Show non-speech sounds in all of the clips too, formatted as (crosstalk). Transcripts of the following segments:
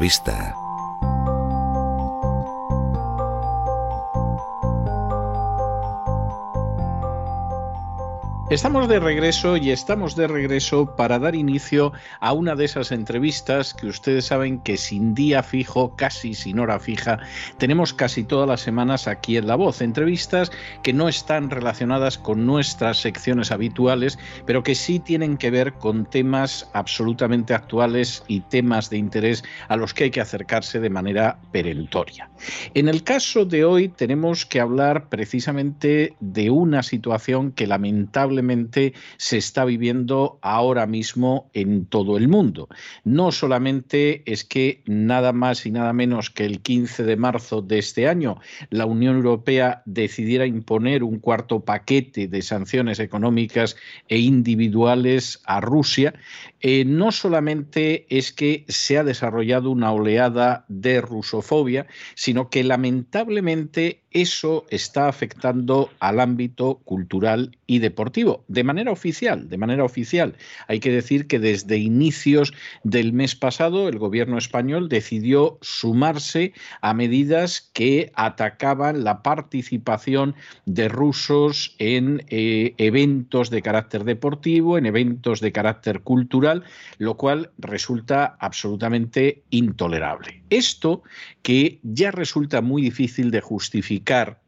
La Estamos de regreso y estamos de regreso para dar inicio a una de esas entrevistas que ustedes saben que sin día fijo, casi sin hora fija, tenemos casi todas las semanas aquí en La Voz. Entrevistas que no están relacionadas con nuestras secciones habituales, pero que sí tienen que ver con temas absolutamente actuales y temas de interés a los que hay que acercarse de manera perentoria. En el caso de hoy tenemos que hablar precisamente de una situación que lamentablemente se está viviendo ahora mismo en todo el mundo. No solamente es que nada más y nada menos que el 15 de marzo de este año la Unión Europea decidiera imponer un cuarto paquete de sanciones económicas e individuales a Rusia, eh, no solamente es que se ha desarrollado una oleada de rusofobia, sino que lamentablemente eso está afectando al ámbito cultural y deportivo, de manera oficial, de manera oficial. Hay que decir que desde inicios del mes pasado el gobierno español decidió sumarse a medidas que atacaban la participación de rusos en eh, eventos de carácter deportivo, en eventos de carácter cultural, lo cual resulta absolutamente intolerable. Esto que ya resulta muy difícil de justificar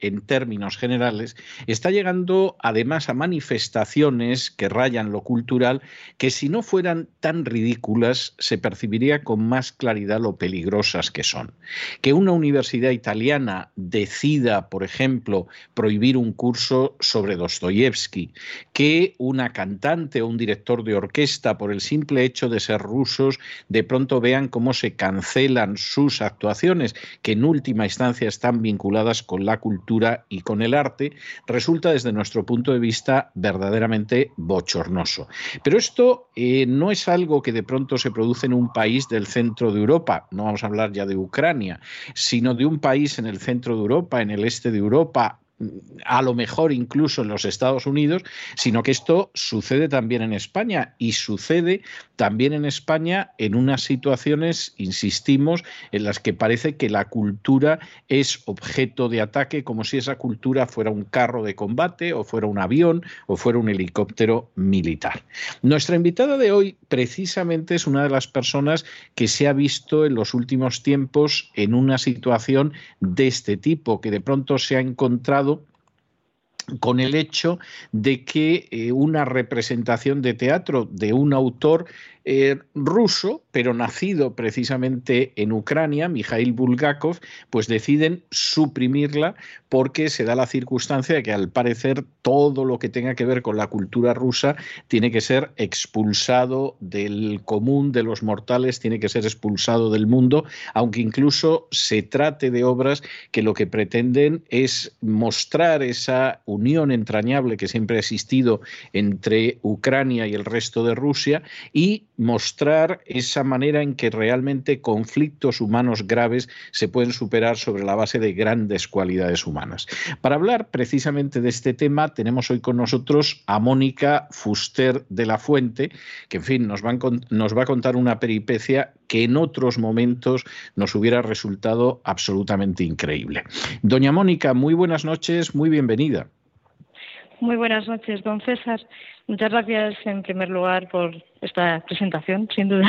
en términos generales, está llegando además a manifestaciones que rayan lo cultural que si no fueran tan ridículas se percibiría con más claridad lo peligrosas que son. Que una universidad italiana decida, por ejemplo, prohibir un curso sobre Dostoyevsky, que una cantante o un director de orquesta, por el simple hecho de ser rusos, de pronto vean cómo se cancelan sus actuaciones, que en última instancia están vinculadas con la cultura y con el arte, resulta desde nuestro punto de vista verdaderamente bochornoso. Pero esto eh, no es algo que de pronto se produce en un país del centro de Europa, no vamos a hablar ya de Ucrania, sino de un país en el centro de Europa, en el este de Europa, a lo mejor incluso en los Estados Unidos, sino que esto sucede también en España y sucede también en España en unas situaciones, insistimos, en las que parece que la cultura es objeto de ataque como si esa cultura fuera un carro de combate o fuera un avión o fuera un helicóptero militar. Nuestra invitada de hoy precisamente es una de las personas que se ha visto en los últimos tiempos en una situación de este tipo, que de pronto se ha encontrado con el hecho de que eh, una representación de teatro de un autor eh, ruso, pero nacido precisamente en Ucrania, Mikhail Bulgakov, pues deciden suprimirla porque se da la circunstancia de que al parecer todo lo que tenga que ver con la cultura rusa tiene que ser expulsado del común de los mortales, tiene que ser expulsado del mundo, aunque incluso se trate de obras que lo que pretenden es mostrar esa unión entrañable que siempre ha existido entre Ucrania y el resto de Rusia y mostrar esa manera en que realmente conflictos humanos graves se pueden superar sobre la base de grandes cualidades humanas. Para hablar precisamente de este tema, tenemos hoy con nosotros a Mónica Fuster de la Fuente, que en fin nos va, a, contar una peripecia que en otros momentos nos hubiera resultado absolutamente increíble. Doña Mónica, muy buenas noches, muy bienvenida. Muy buenas noches, don César. Muchas gracias en primer lugar por esta presentación, sin duda.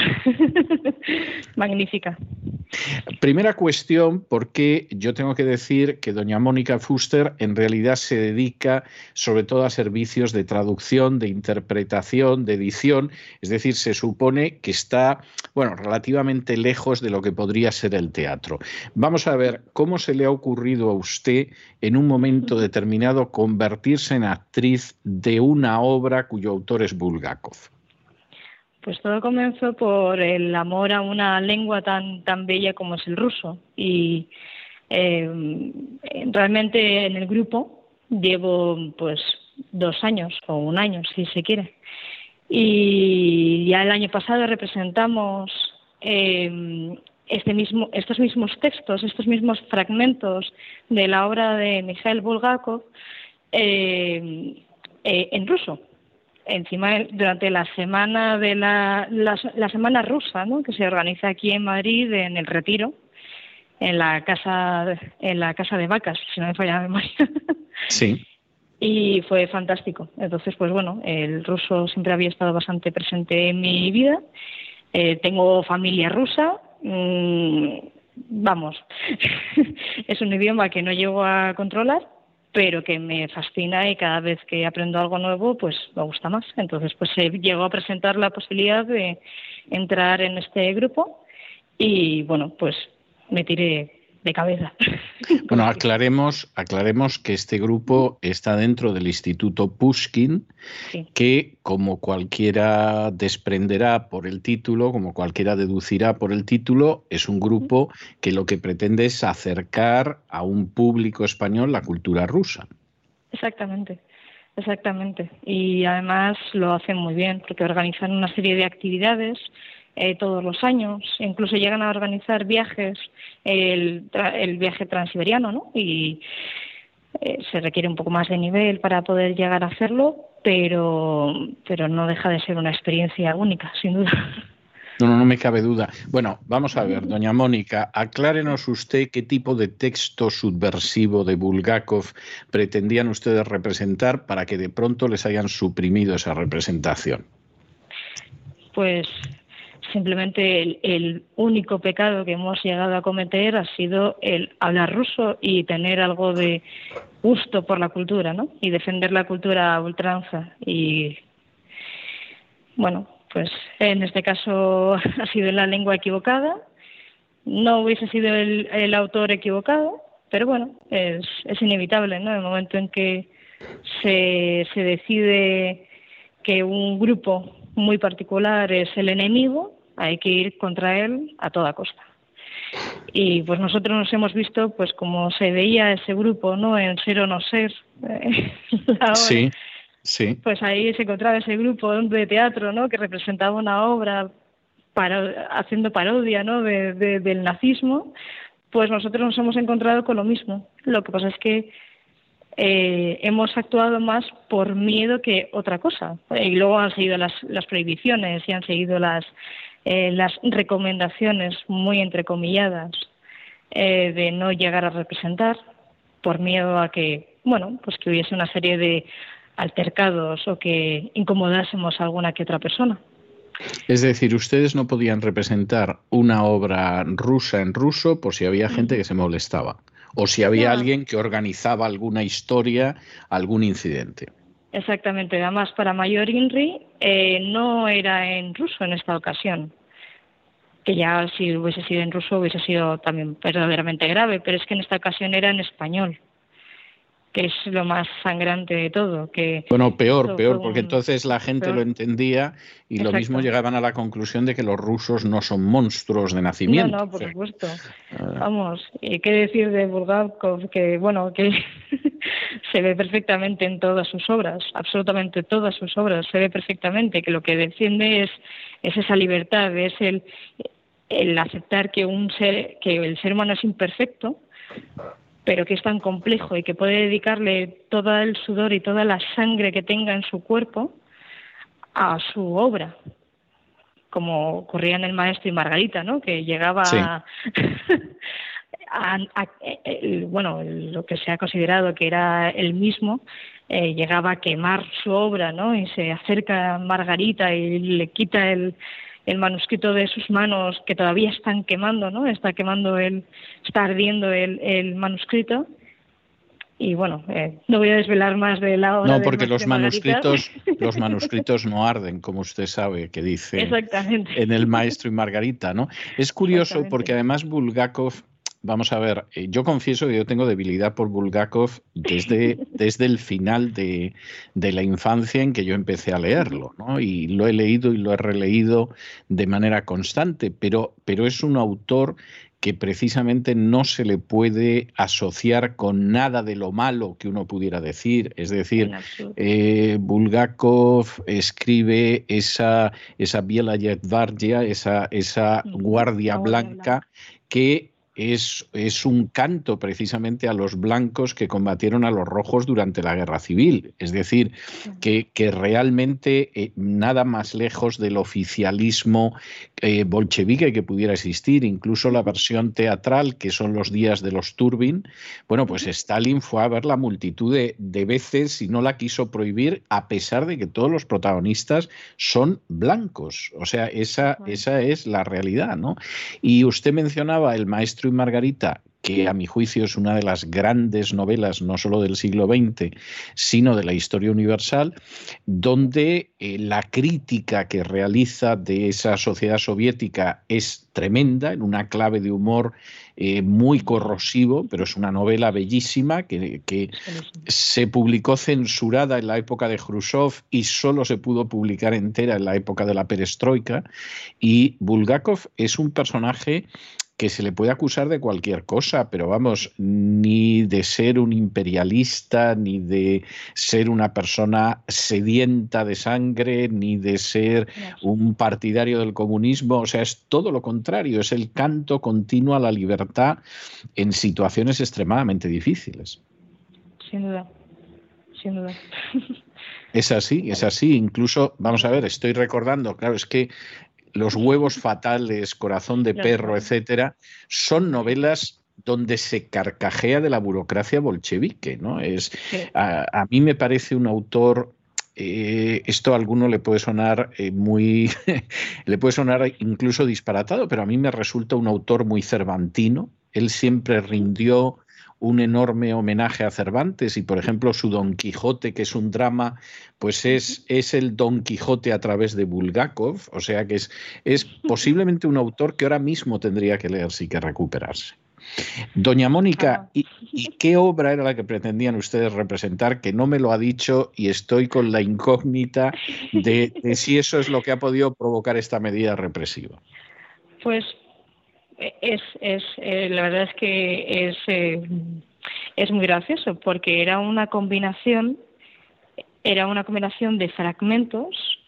(laughs) Magnífica. Primera cuestión, porque yo tengo que decir que doña Mónica Fuster en realidad se dedica sobre todo a servicios de traducción, de interpretación, de edición, es decir, se supone que está, bueno, relativamente lejos de lo que podría ser el teatro. Vamos a ver cómo se le ha ocurrido a usted en un momento determinado convertirse en actriz de una obra cuyo autor es Bulgakov. Pues todo comenzó por el amor a una lengua tan tan bella como es el ruso y eh, realmente en el grupo llevo pues dos años o un año si se quiere y ya el año pasado representamos eh, este mismo, estos mismos textos, estos mismos fragmentos de la obra de Mikhail Bulgakov eh, en ruso. Encima, durante la semana de la, la, semana rusa, ¿no? que se organiza aquí en Madrid en el Retiro, en la casa en la casa de vacas, si no me falla la memoria. (laughs) Sí. y fue fantástico. Entonces, pues bueno, el ruso siempre había estado bastante presente en mi vida. Eh, tengo familia rusa, Mm, vamos, (laughs) es un idioma que no llego a controlar, pero que me fascina y cada vez que aprendo algo nuevo, pues me gusta más. Entonces, pues se a presentar la posibilidad de entrar en este grupo y, bueno, pues me tiré de cabeza. (laughs) Bueno, aclaremos, aclaremos que este grupo está dentro del Instituto Pushkin, que como cualquiera desprenderá por el título, como cualquiera deducirá por el título, es un grupo que lo que pretende es acercar a un público español la cultura rusa. Exactamente. Exactamente. Y además lo hacen muy bien porque organizan una serie de actividades eh, todos los años, incluso llegan a organizar viajes, el, el viaje transiberiano, ¿no? Y eh, se requiere un poco más de nivel para poder llegar a hacerlo, pero, pero no deja de ser una experiencia única, sin duda. No, no, no me cabe duda. Bueno, vamos a ver, doña Mónica, aclárenos usted qué tipo de texto subversivo de Bulgakov pretendían ustedes representar para que de pronto les hayan suprimido esa representación. Pues simplemente el, único pecado que hemos llegado a cometer ha sido el hablar ruso y tener algo de gusto por la cultura, ¿no? Y defender la cultura a ultranza. Y bueno, pues en este caso (laughs) ha sido la lengua equivocada. No hubiese sido el, el autor equivocado, pero bueno, es, es inevitable, ¿no? El momento en que se, se decide que un grupo muy particular es el enemigo, hay que ir contra él a toda costa. Y pues nosotros nos hemos visto pues como se veía ese grupo, ¿no? En Ser o No Ser. (laughs) sí, sí. Pues ahí se encontraba ese grupo de teatro, ¿no? Que representaba una obra para, haciendo parodia, ¿no? del nazismo. Pues nosotros nos hemos encontrado con lo mismo. Lo que pasa es que eh, hemos actuado más por miedo que otra cosa. Y luego han seguido las, las prohibiciones y han seguido las, eh, las recomendaciones muy entrecomilladas eh, de no llegar a representar por miedo a que, bueno, pues que hubiese una serie de altercados o que incomodásemos a alguna que otra persona. Es decir, ustedes no podían representar una obra rusa en ruso por si había gente que se molestaba o si había alguien que organizaba alguna historia, algún incidente. Exactamente, además para Mayor Inri eh, no era en ruso en esta ocasión, que ya si hubiese sido en ruso hubiese sido también verdaderamente grave, pero es que en esta ocasión era en español que es lo más sangrante de todo. Que bueno, peor, peor, porque entonces la gente lo entendía y lo mismo llegaban a la conclusión de que los rusos no son monstruos de nacimiento. No, no, por supuesto. Ah. Vamos, y qué decir de Bulgakov, que bueno, que se ve perfectamente en todas sus obras, absolutamente todas sus obras, se ve perfectamente que lo que defiende es, es esa libertad, es el, el aceptar que un ser, que el ser humano es imperfecto, pero que es tan complejo y que puede dedicarle todo el sudor y toda la sangre que tenga en su cuerpo a su obra, como ocurría en El Maestro y Margarita, ¿no? Que llegaba a, (laughs) (laughs) bueno, lo que se ha considerado que era el mismo, eh, llegaba a quemar su obra, ¿no? Y se acerca a Margarita y le quita el, el manuscrito de sus manos que todavía están quemando, ¿no? Está quemando el, está ardiendo el, el manuscrito. Y bueno, eh, no voy a desvelar más de la obra. No, porque los manuscritos, (laughs) los manuscritos no arden, como usted sabe, que dice en el Maestro y Margarita, ¿no? Es curioso porque además Bulgakov vamos a ver, eh, yo confieso que yo tengo debilidad por Bulgakov desde, (laughs) desde el final de, de, la infancia en que yo empecé a leerlo, ¿no? Y lo he leído y lo he releído de manera constante, pero, pero es un autor que precisamente no se le puede asociar con nada de lo malo que uno pudiera decir. Es decir, eh, Bulgakov escribe esa, esa Biela esa, esa guardia blanca que es, es, un canto precisamente a los blancos que combatieron a los rojos durante la guerra civil. Es decir, que, que realmente eh, nada más lejos del oficialismo eh, bolchevique que pudiera existir, incluso la versión teatral, que son los días de los Turbin, bueno, pues Stalin fue a ver la multitud de, de veces y no la quiso prohibir, a pesar de que todos los protagonistas son blancos. O sea, esa, esa es la realidad, ¿no? Y usted mencionaba el maestro y Margarita, que a mi juicio es una de las grandes novelas, no solo del siglo XX, sino de la historia universal, donde eh, la crítica que realiza de esa sociedad soviética es tremenda, en una clave de humor eh, muy corrosivo, pero es una novela bellísima que, que se publicó censurada en la época de Khrushchev y solo se pudo publicar entera en la época de la perestroika. Y Bulgakov es un personaje que se le puede acusar de cualquier cosa, pero vamos, ni de ser un imperialista, ni de ser una persona sedienta de sangre, ni de ser un partidario del comunismo, o sea, es todo lo contrario, es el canto continuo a la libertad en situaciones extremadamente difíciles. Sin duda, sin duda. (laughs) Es así, es así. Incluso, vamos a ver, estoy recordando, claro, es que los huevos fatales, Corazón de perro, etcétera, son novelas donde se carcajea de la burocracia bolchevique, ¿no? Es a, mí me parece un autor eh, esto a alguno le puede sonar eh, muy (laughs) le puede sonar incluso disparatado, pero a mí me resulta un autor muy cervantino. Él siempre rindió un enorme homenaje a Cervantes y, por ejemplo, su Don Quijote, que es un drama, pues es, es el Don Quijote a través de Bulgakov, o sea que es, es (laughs) posiblemente un autor que ahora mismo tendría que leerse y que recuperarse. Doña Mónica, ¿y, qué obra era la que pretendían ustedes representar? Que no me lo ha dicho y estoy con la incógnita de, de si eso es lo que ha podido provocar esta medida represiva. Pues es, es eh, la verdad es que es, eh, es muy gracioso porque era una combinación era una combinación de fragmentos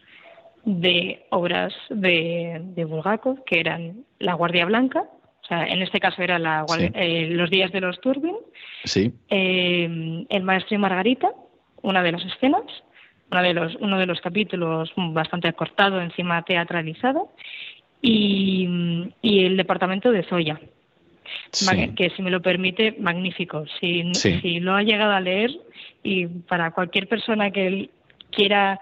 de obras de, de Bulgakov que eran La Guardia Blanca, o sea, en este caso era la, eh, Los días de los Turbin, sí. El Maestro y Margarita, una de las escenas, uno de los, uno de los capítulos bastante acortado, encima teatralizado, y, el departamento de Zoya. que si me lo permite, magnífico. Si, si lo ha llegado a leer y para cualquier persona que quiera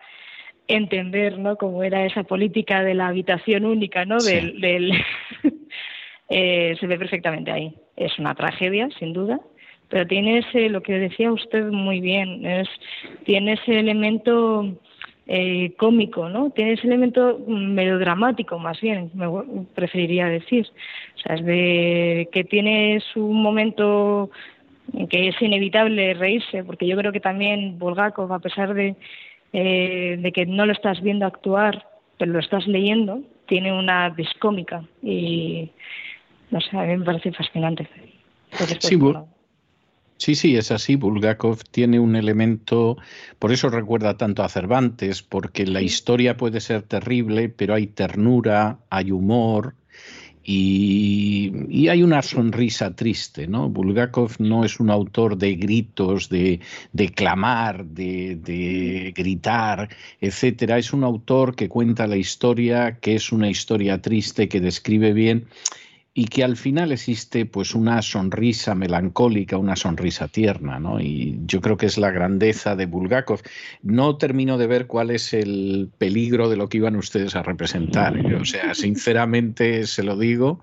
entender ¿no? cómo era esa política de la habitación única, ¿no? del, (laughs) eh, se ve perfectamente ahí. Es una tragedia, sin duda, pero tiene ese, lo que decía usted muy bien, es, tiene ese elemento eh, cómico, ¿no? Tiene ese elemento melodramático, más bien, me preferiría decir. O sea, es de que tiene su momento en que es inevitable reírse, porque yo creo que también Bulgakov, a pesar de, eh, de que no lo estás viendo actuar, pero lo estás leyendo, tiene una discómica y, no sé, a mí me parece fascinante. Sí, Sí, sí, es así. Bulgakov tiene un elemento, por eso recuerda tanto a Cervantes, porque la historia puede ser terrible, pero hay ternura, hay humor y, hay una sonrisa triste. ¿no? Bulgakov no es un autor de gritos, de, de clamar, de, de gritar, etcétera. Es un autor que cuenta la historia, que es una historia triste, que describe bien y que al final existe pues una sonrisa melancólica, una sonrisa tierna, ¿no? Y yo creo que es la grandeza de Bulgakov. No termino de ver cuál es el peligro de lo que iban ustedes a representar. ¿eh? O sea, sinceramente (laughs) se lo digo,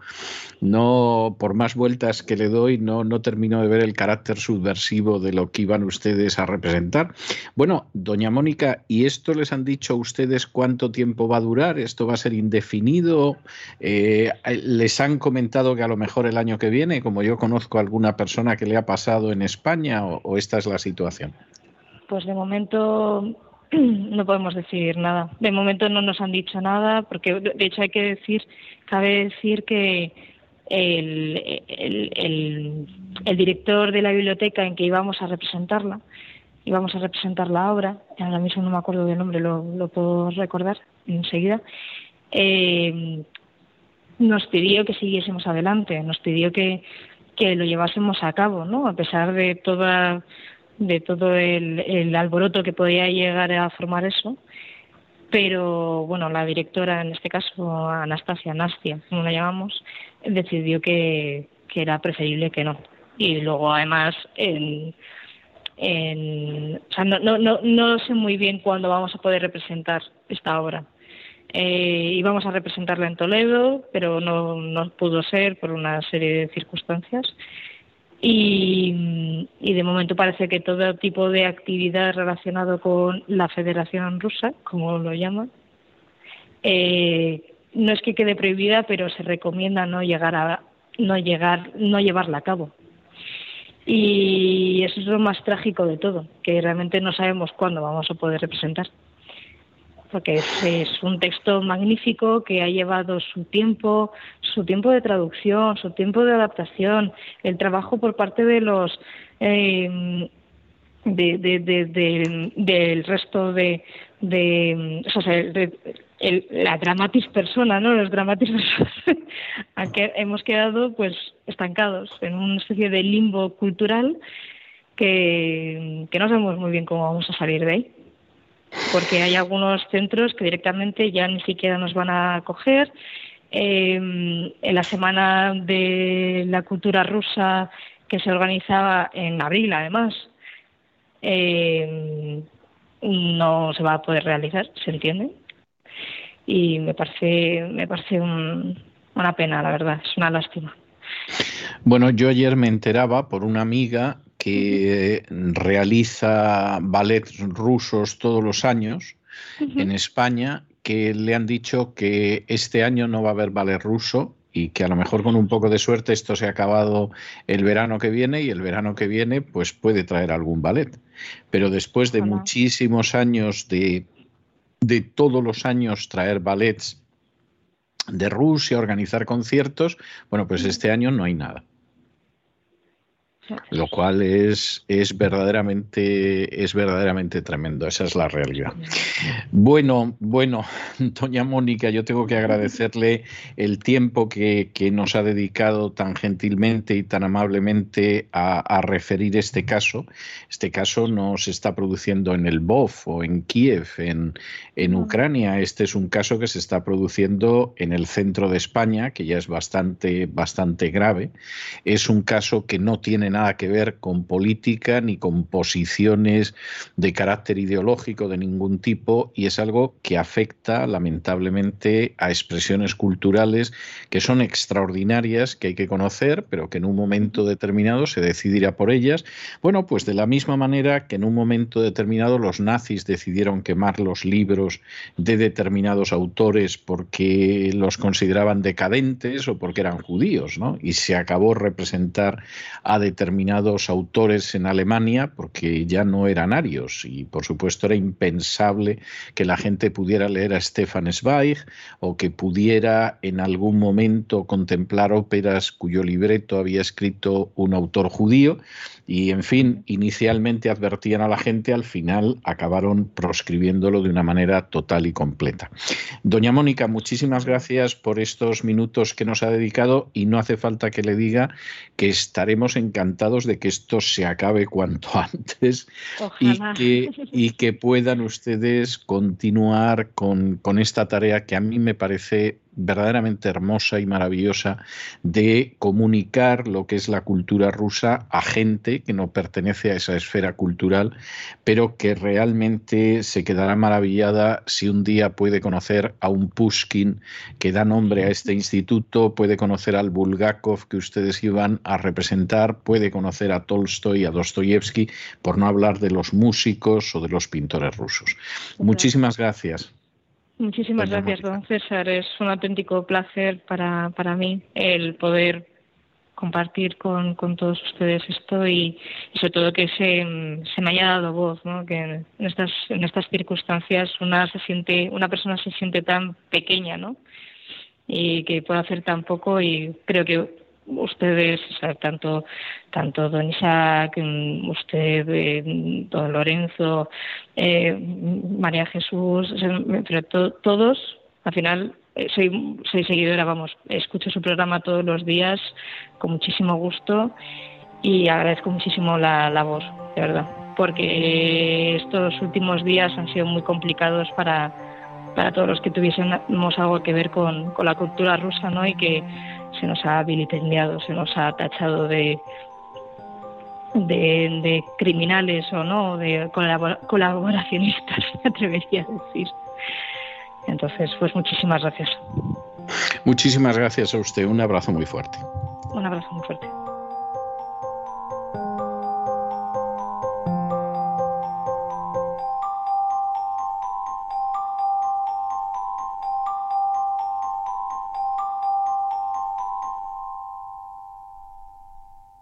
no por más vueltas que le doy, no, no termino de ver el carácter subversivo de lo que iban ustedes a representar. Bueno, doña Mónica, ¿y esto les han dicho a ustedes cuánto tiempo va a durar? ¿Esto va a ser indefinido? Eh, ¿Les han comentado que a lo mejor el año que viene, como yo conozco alguna persona que le ha pasado en España, o, esta es la situación? Pues de momento (clears throat) no podemos decir nada. De momento no nos han dicho nada, porque de hecho hay que decir, cabe decir que el, director de la biblioteca en que íbamos a representarla, íbamos a representar la obra, ahora mismo no me acuerdo del nombre, lo, lo puedo recordar enseguida, eh, nos pidió que siguiésemos adelante, nos pidió que, que lo llevásemos a cabo, ¿no? A pesar de toda de todo el, el alboroto que podía llegar a formar eso, pero bueno, la directora, en este caso Anastasia, Nastia, como la llamamos, decidió que, que era preferible que no. Y luego, además, en, en, o sea, no, no, no, no sé muy bien cuándo vamos a poder representar esta obra. Eh, íbamos a representarla en Toledo, pero no, pudo ser por una serie de circunstancias. Y, y, de momento parece que todo tipo de actividad relacionado con la Federación Rusa, como lo llaman, eh, no es que quede prohibida, pero se recomienda no llegar a no llegar no llevarla a cabo. Y eso es lo más trágico de todo, que realmente no sabemos cuándo vamos a poder representar porque es, un texto magnífico que ha llevado su tiempo, su tiempo de traducción, su tiempo de adaptación, el trabajo por parte de los eh, de, del resto de, de o sea, el, la dramatis persona, ¿no? Los dramatis (laughs) personas, hemos quedado pues estancados en una especie de limbo cultural que, que no sabemos muy bien cómo vamos a salir de ahí porque hay algunos centros que directamente ya ni siquiera nos van a acoger. Eh, en la Semana de la Cultura Rusa que se organizaba en abril, además, eh, no se va a poder realizar, ¿se entiende? Y me parece, me parece una pena, la verdad, es una lástima. Bueno, yo ayer me enteraba por una amiga que realiza ballets rusos todos los años en España, que le han dicho que este año no va a haber ballet ruso y que a lo mejor con un poco de suerte esto se ha acabado el verano que viene y el verano que viene pues puede traer algún ballet. Pero después de muchísimos años de, de todos los años traer ballets de Rusia, organizar conciertos, bueno, pues este año no hay nada. Lo cual es, es, verdaderamente, es verdaderamente tremendo, esa es la realidad. Bueno, bueno, (laughs) doña Mónica, yo tengo que agradecerle el tiempo que, nos ha dedicado tan gentilmente y tan amablemente a, referir este caso. Este caso no se está produciendo en el BOF o en Kiev, en, en Ucrania. Este es un caso que se está produciendo en el centro de España, que ya es bastante, bastante grave. Es un caso que no tiene nada nada que ver con política ni con posiciones de carácter ideológico de ningún tipo y es algo que afecta lamentablemente a expresiones culturales que son extraordinarias, que hay que conocer, pero que en un momento determinado se decidirá por ellas. Bueno, pues de la misma manera que en un momento determinado los nazis decidieron quemar los libros de determinados autores porque los consideraban decadentes o porque eran judíos, ¿no? Y se acabó representar a determinados determinados autores en Alemania porque ya no eran arios y por supuesto era impensable que la gente pudiera leer a Stefan Zweig o que pudiera en algún momento contemplar óperas cuyo libreto había escrito un autor judío y en fin, inicialmente advertían a la gente, al final acabaron proscribiéndolo de una manera total y completa. Doña Mónica, muchísimas gracias por estos minutos que nos ha dedicado y no hace falta que le diga que estaremos encantados de que esto se acabe cuanto (laughs) antes y que, (laughs) y que, puedan ustedes continuar con, con esta tarea que a mí me parece verdaderamente hermosa y maravillosa de comunicar lo que es la cultura rusa a gente que no pertenece a esa esfera cultural, pero que realmente se quedará maravillada si un día puede conocer a un Pushkin que da nombre a este instituto, puede conocer al Bulgakov que ustedes iban a representar, puede conocer a Tolstoy, a Dostoyevsky, por no hablar de los músicos o de los pintores rusos. Muchísimas gracias. Muchísimas gracias, don César. Es un auténtico placer para, para mí el poder compartir con, con todos ustedes esto y, sobre todo que se, se, me haya dado voz, ¿no? que en estas, en estas circunstancias una, se siente, una persona se siente tan pequeña ¿no? y que puede hacer tan poco y creo que ustedes, tanto tanto don Isaac, usted, eh, don Lorenzo, eh, María Jesús, pero todos, al final eh, soy, soy seguidora, vamos, escucho su programa todos los días con muchísimo gusto y agradezco muchísimo la, la voz, de verdad, porque estos últimos días han sido muy complicados para, para todos los que tuviésemos algo que ver con, con la cultura rusa, ¿no? Y que se nos ha vilipendiado, se nos ha tachado de, de, criminales o no, de colaboracionistas, (laughs) me atrevería a decir. Entonces, pues muchísimas gracias. Muchísimas gracias a usted. Un abrazo muy fuerte. Un abrazo muy fuerte.